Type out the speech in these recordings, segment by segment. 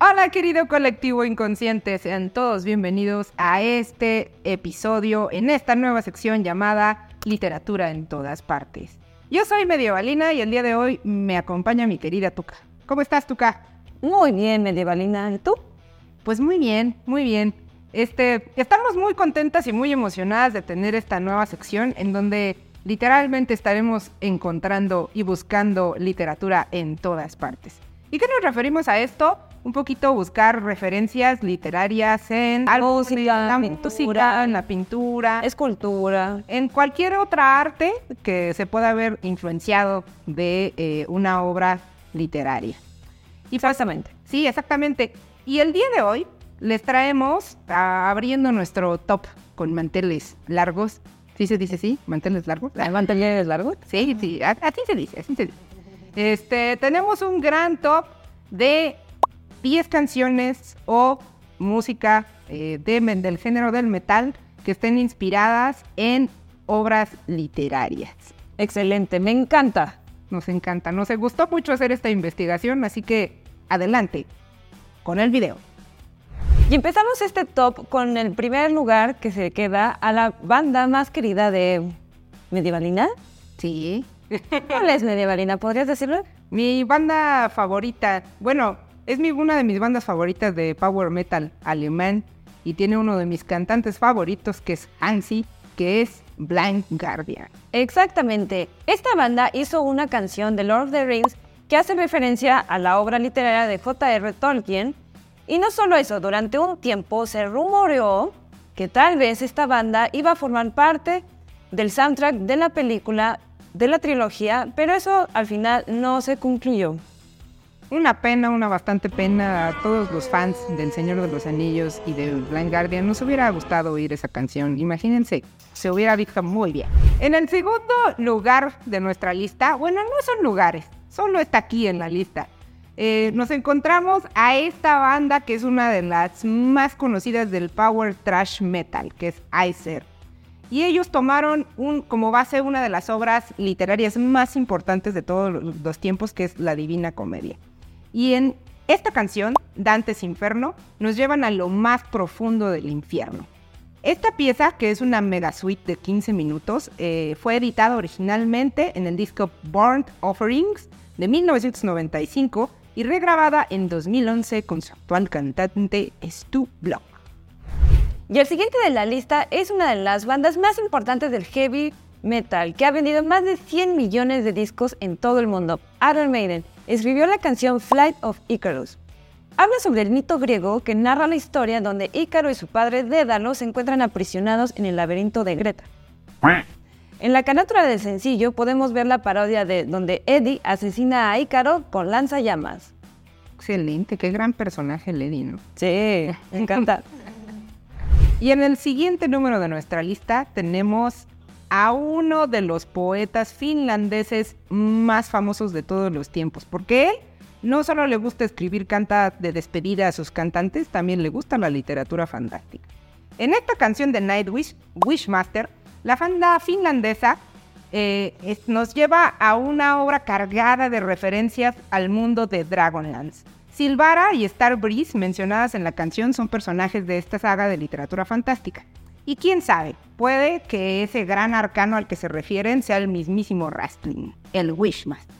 Hola querido colectivo inconsciente, sean todos bienvenidos a este episodio en esta nueva sección llamada Literatura en todas partes. Yo soy medievalina y el día de hoy me acompaña mi querida Tuca. ¿Cómo estás Tuca? Muy bien, medievalina. ¿Y tú? Pues muy bien, muy bien. Este, estamos muy contentas y muy emocionadas de tener esta nueva sección en donde literalmente estaremos encontrando y buscando literatura en todas partes. ¿Y qué nos referimos a esto? Un poquito buscar referencias literarias en la la pintura, en la pintura, escultura, en cualquier otra arte que se pueda haber influenciado de eh, una obra literaria. Y exactamente. Sí, exactamente. Y el día de hoy les traemos, abriendo nuestro top con manteles largos. ¿Sí se dice así? ¿Manteles largos? ¿Manteles largos? Sí, sí, así se dice, así se dice. Este, tenemos un gran top de 10 canciones o música eh, de, del género del metal que estén inspiradas en obras literarias. Excelente, me encanta. Nos encanta, nos gustó mucho hacer esta investigación, así que adelante con el video. Y empezamos este top con el primer lugar que se queda a la banda más querida de Medievalina. Sí. ¿Cuál es Medievalina? ¿Podrías decirlo? Mi banda favorita, bueno, es mi, una de mis bandas favoritas de power metal alemán y tiene uno de mis cantantes favoritos que es Hansi, que es Blind Guardian. Exactamente. Esta banda hizo una canción de Lord of the Rings que hace referencia a la obra literaria de J.R. Tolkien. Y no solo eso, durante un tiempo se rumoreó que tal vez esta banda iba a formar parte del soundtrack de la película de la trilogía, pero eso al final no se concluyó. Una pena, una bastante pena a todos los fans del Señor de los Anillos y de Blind Guardian. Nos hubiera gustado oír esa canción. Imagínense, se hubiera visto muy bien. En el segundo lugar de nuestra lista, bueno, no son lugares, solo está aquí en la lista. Eh, nos encontramos a esta banda que es una de las más conocidas del power trash metal, que es Icer. Y ellos tomaron como base una de las obras literarias más importantes de todos los tiempos, que es la Divina Comedia. Y en esta canción, Dantes Inferno, nos llevan a lo más profundo del infierno. Esta pieza, que es una mega suite de 15 minutos, eh, fue editada originalmente en el disco Burnt Offerings de 1995 y regrabada en 2011 con su actual cantante Stu Block. Y el siguiente de la lista es una de las bandas más importantes del heavy metal, que ha vendido más de 100 millones de discos en todo el mundo, Iron Maiden escribió la canción Flight of Icarus. Habla sobre el mito griego que narra la historia donde Ícaro y su padre Dédalo se encuentran aprisionados en el laberinto de Greta. En la carátula del sencillo podemos ver la parodia de donde Eddie asesina a Ícaro con lanzallamas. Excelente, qué gran personaje el Eddie, ¿no? Sí, me encanta. y en el siguiente número de nuestra lista tenemos a uno de los poetas finlandeses más famosos de todos los tiempos, porque él no solo le gusta escribir canta de despedida a sus cantantes, también le gusta la literatura fantástica. En esta canción de Nightwish, Wishmaster, la banda finlandesa eh, nos lleva a una obra cargada de referencias al mundo de Dragonlance. Silvara y Star Breeze, mencionadas en la canción, son personajes de esta saga de literatura fantástica. Y quién sabe, puede que ese gran arcano al que se refieren sea el mismísimo Rastling, el Wishmaster.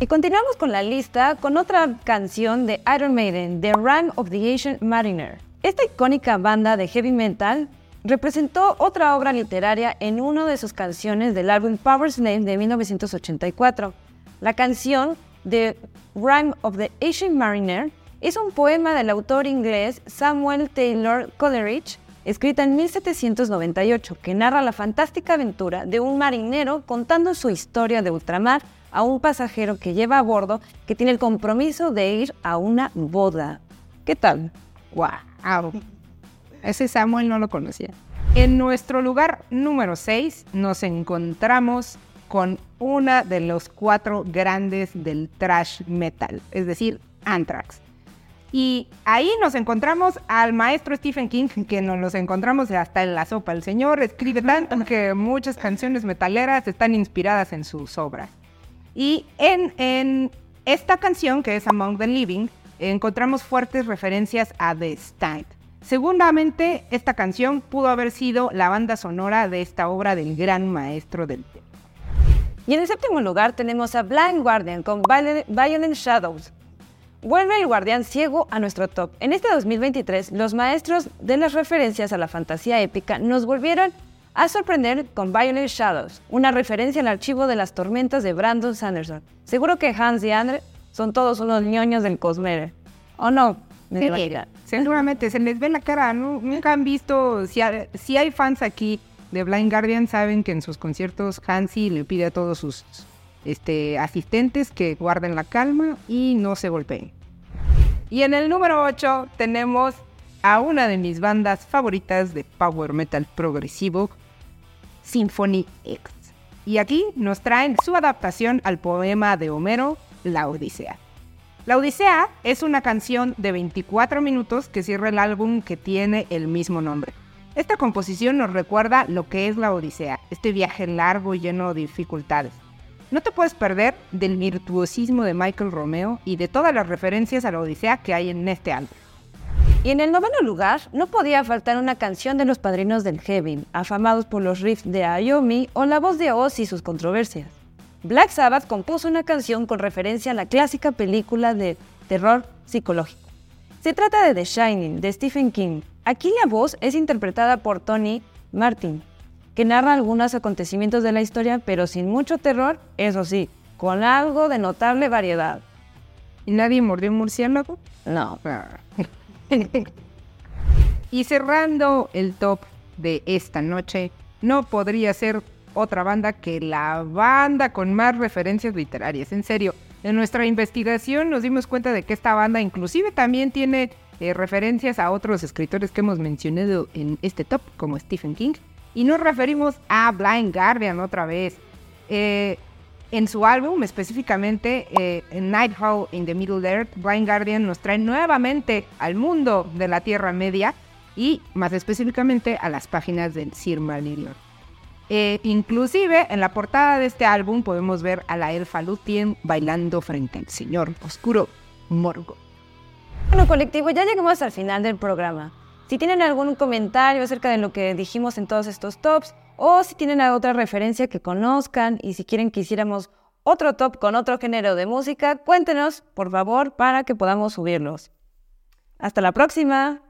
Y continuamos con la lista con otra canción de Iron Maiden, The Rang of the Ancient Mariner. Esta icónica banda de heavy metal representó otra obra literaria en una de sus canciones del álbum Power Slave de 1984. La canción The Rhyme of the Ancient Mariner es un poema del autor inglés Samuel Taylor Coleridge escrita en 1798, que narra la fantástica aventura de un marinero contando su historia de ultramar a un pasajero que lleva a bordo que tiene el compromiso de ir a una boda. ¿Qué tal? ¡Wow! ese Samuel no lo conocía. En nuestro lugar número 6 nos encontramos con una de los cuatro grandes del thrash metal, es decir, Anthrax. Y ahí nos encontramos al maestro Stephen King, que nos los encontramos hasta en la sopa. El señor escribe tanto que muchas canciones metaleras están inspiradas en sus obras. Y en, en esta canción, que es Among the Living, encontramos fuertes referencias a The Stand. Seguramente esta canción pudo haber sido la banda sonora de esta obra del gran maestro del tema. Y en el séptimo lugar tenemos a Blind Guardian con Violent Shadows. Vuelve el guardián ciego a nuestro top. En este 2023, los maestros de las referencias a la fantasía épica nos volvieron a sorprender con Violent Shadows, una referencia al archivo de las tormentas de Brandon Sanderson. Seguro que Hans y Andre son todos unos ñoños del Cosmere. ¿O no? seguramente se les ve la cara. Nunca han visto. Si si hay fans aquí de Blind Guardian saben que en sus conciertos Hansi le pide a todos sus este, asistentes que guarden la calma y no se golpeen. Y en el número 8 tenemos a una de mis bandas favoritas de power metal progresivo, Symphony X. Y aquí nos traen su adaptación al poema de Homero, La Odisea. La Odisea es una canción de 24 minutos que cierra el álbum que tiene el mismo nombre. Esta composición nos recuerda lo que es la Odisea, este viaje largo y lleno de dificultades. No te puedes perder del virtuosismo de Michael Romeo y de todas las referencias a la Odisea que hay en este álbum. Y en el noveno lugar, no podía faltar una canción de los padrinos del heavy, afamados por los riffs de Ayomi o la voz de Oz y sus controversias. Black Sabbath compuso una canción con referencia a la clásica película de terror psicológico. Se trata de The Shining, de Stephen King, Aquí la voz es interpretada por Tony Martin, que narra algunos acontecimientos de la historia, pero sin mucho terror, eso sí, con algo de notable variedad. ¿Y nadie mordió un murciélago? No. y cerrando el top de esta noche, no podría ser otra banda que la banda con más referencias literarias. En serio, en nuestra investigación nos dimos cuenta de que esta banda inclusive también tiene eh, referencias a otros escritores que hemos mencionado en este top, como Stephen King. Y nos referimos a Blind Guardian otra vez. Eh, en su álbum, específicamente eh, Night Hall in the Middle Earth, Blind Guardian nos trae nuevamente al mundo de la Tierra Media y más específicamente a las páginas del Sir Silmarillion. Eh, inclusive en la portada de este álbum podemos ver a la elfa Lúthien bailando frente al señor oscuro Morgo. Bueno, colectivo, ya llegamos al final del programa. Si tienen algún comentario acerca de lo que dijimos en todos estos tops, o si tienen otra referencia que conozcan y si quieren que hiciéramos otro top con otro género de música, cuéntenos, por favor, para que podamos subirlos. Hasta la próxima.